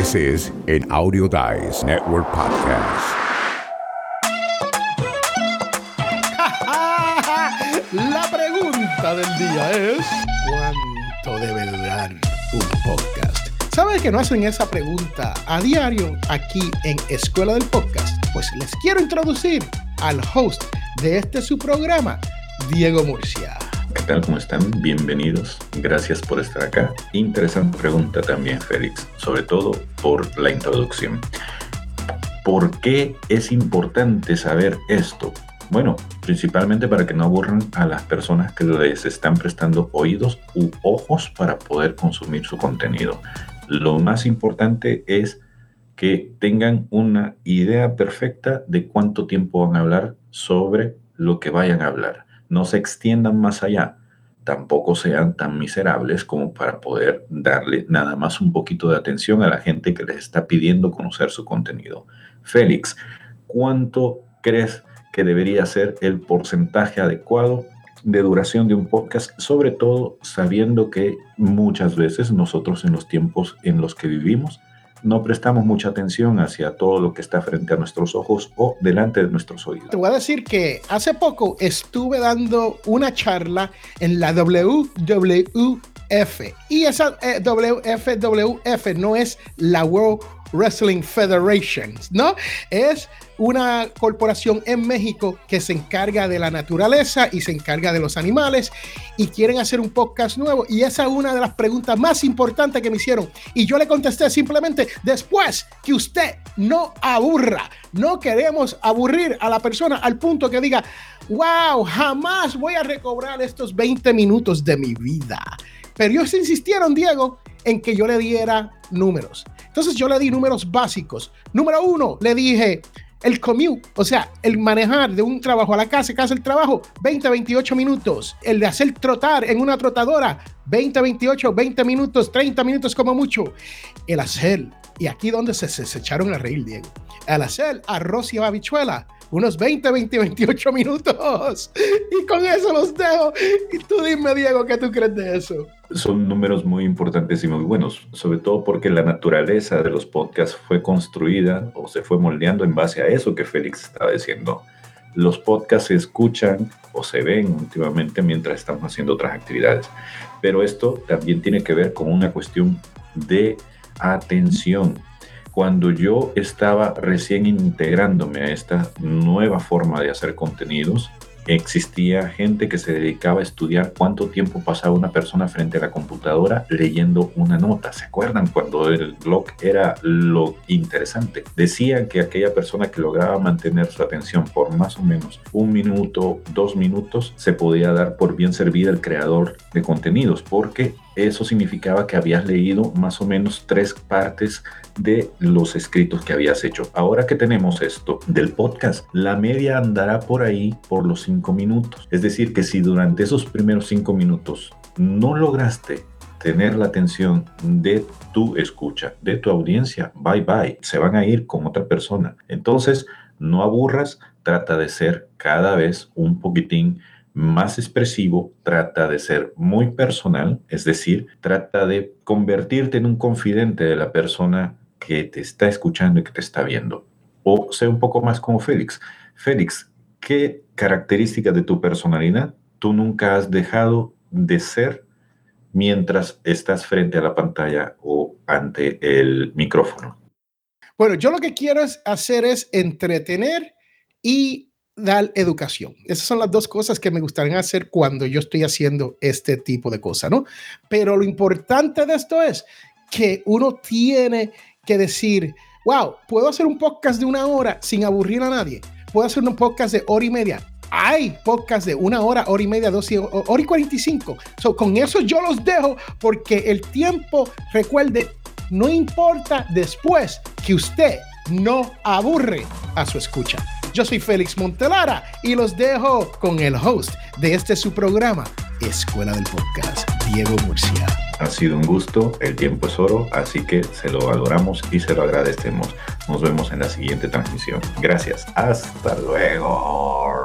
This is an Audio Dice Network podcast. La pregunta del día es: ¿Cuánto debe durar un podcast? ¿Sabes que no hacen esa pregunta a diario aquí en Escuela del Podcast? Pues les quiero introducir al host de este su programa, Diego Murcia. ¿Qué tal? ¿Cómo están? Bienvenidos. Gracias por estar acá. Interesante pregunta también, Félix, sobre todo por la introducción. ¿Por qué es importante saber esto? Bueno, principalmente para que no aburran a las personas que les están prestando oídos u ojos para poder consumir su contenido. Lo más importante es que tengan una idea perfecta de cuánto tiempo van a hablar sobre lo que vayan a hablar no se extiendan más allá, tampoco sean tan miserables como para poder darle nada más un poquito de atención a la gente que les está pidiendo conocer su contenido. Félix, ¿cuánto crees que debería ser el porcentaje adecuado de duración de un podcast, sobre todo sabiendo que muchas veces nosotros en los tiempos en los que vivimos no prestamos mucha atención hacia todo lo que está frente a nuestros ojos o delante de nuestros oídos. Te voy a decir que hace poco estuve dando una charla en la WWF y esa eh, WFWF no es la World Wrestling Federation, ¿no? Es una corporación en México que se encarga de la naturaleza y se encarga de los animales y quieren hacer un podcast nuevo. Y esa es una de las preguntas más importantes que me hicieron. Y yo le contesté simplemente, después que usted no aburra, no queremos aburrir a la persona al punto que diga, wow, jamás voy a recobrar estos 20 minutos de mi vida. Pero ellos insistieron, Diego, en que yo le diera números. Entonces yo le di números básicos. Número uno, le dije el commute, o sea, el manejar de un trabajo a la casa, casa el trabajo, 20, 28 minutos. El de hacer trotar en una trotadora, 20, 28, 20 minutos, 30 minutos como mucho. El hacer, y aquí donde se, se, echaron a reír, Diego, el hacer arroz y habichuela, unos 20, 20, 28 minutos. Y con eso los dejo. Y tú dime, Diego, ¿qué tú crees de eso? Son números muy importantes y muy buenos, sobre todo porque la naturaleza de los podcasts fue construida o se fue moldeando en base a eso que Félix estaba diciendo. Los podcasts se escuchan o se ven últimamente mientras estamos haciendo otras actividades. Pero esto también tiene que ver con una cuestión de atención cuando yo estaba recién integrándome a esta nueva forma de hacer contenidos, existía gente que se dedicaba a estudiar cuánto tiempo pasaba una persona frente a la computadora leyendo una nota. ¿Se acuerdan cuando el blog era lo interesante? Decían que aquella persona que lograba mantener su atención por más o menos un minuto, dos minutos, se podía dar por bien servida el creador de contenidos, porque eso significaba que habías leído más o menos tres partes de los escritos que habías hecho. Ahora que tenemos esto del podcast, la media andará por ahí por los cinco minutos. Es decir, que si durante esos primeros cinco minutos no lograste tener la atención de tu escucha, de tu audiencia, bye bye, se van a ir con otra persona. Entonces, no aburras, trata de ser cada vez un poquitín más expresivo, trata de ser muy personal, es decir, trata de convertirte en un confidente de la persona que te está escuchando y que te está viendo. O sea un poco más como Félix. Félix, ¿qué características de tu personalidad tú nunca has dejado de ser mientras estás frente a la pantalla o ante el micrófono? Bueno, yo lo que quiero hacer es entretener y dar educación. Esas son las dos cosas que me gustaría hacer cuando yo estoy haciendo este tipo de cosas, ¿no? Pero lo importante de esto es que uno tiene que decir, wow, puedo hacer un podcast de una hora sin aburrir a nadie. Puedo hacer un podcast de hora y media. Hay podcast de una hora, hora y media, dos y hora y cuarenta y cinco. con eso yo los dejo porque el tiempo, recuerde, no importa después que usted no aburre a su escucha. Yo soy Félix Montelara y los dejo con el host de este su programa, Escuela del Podcast, Diego Murcia. Ha sido un gusto, el tiempo es oro, así que se lo valoramos y se lo agradecemos. Nos vemos en la siguiente transmisión. Gracias, hasta luego.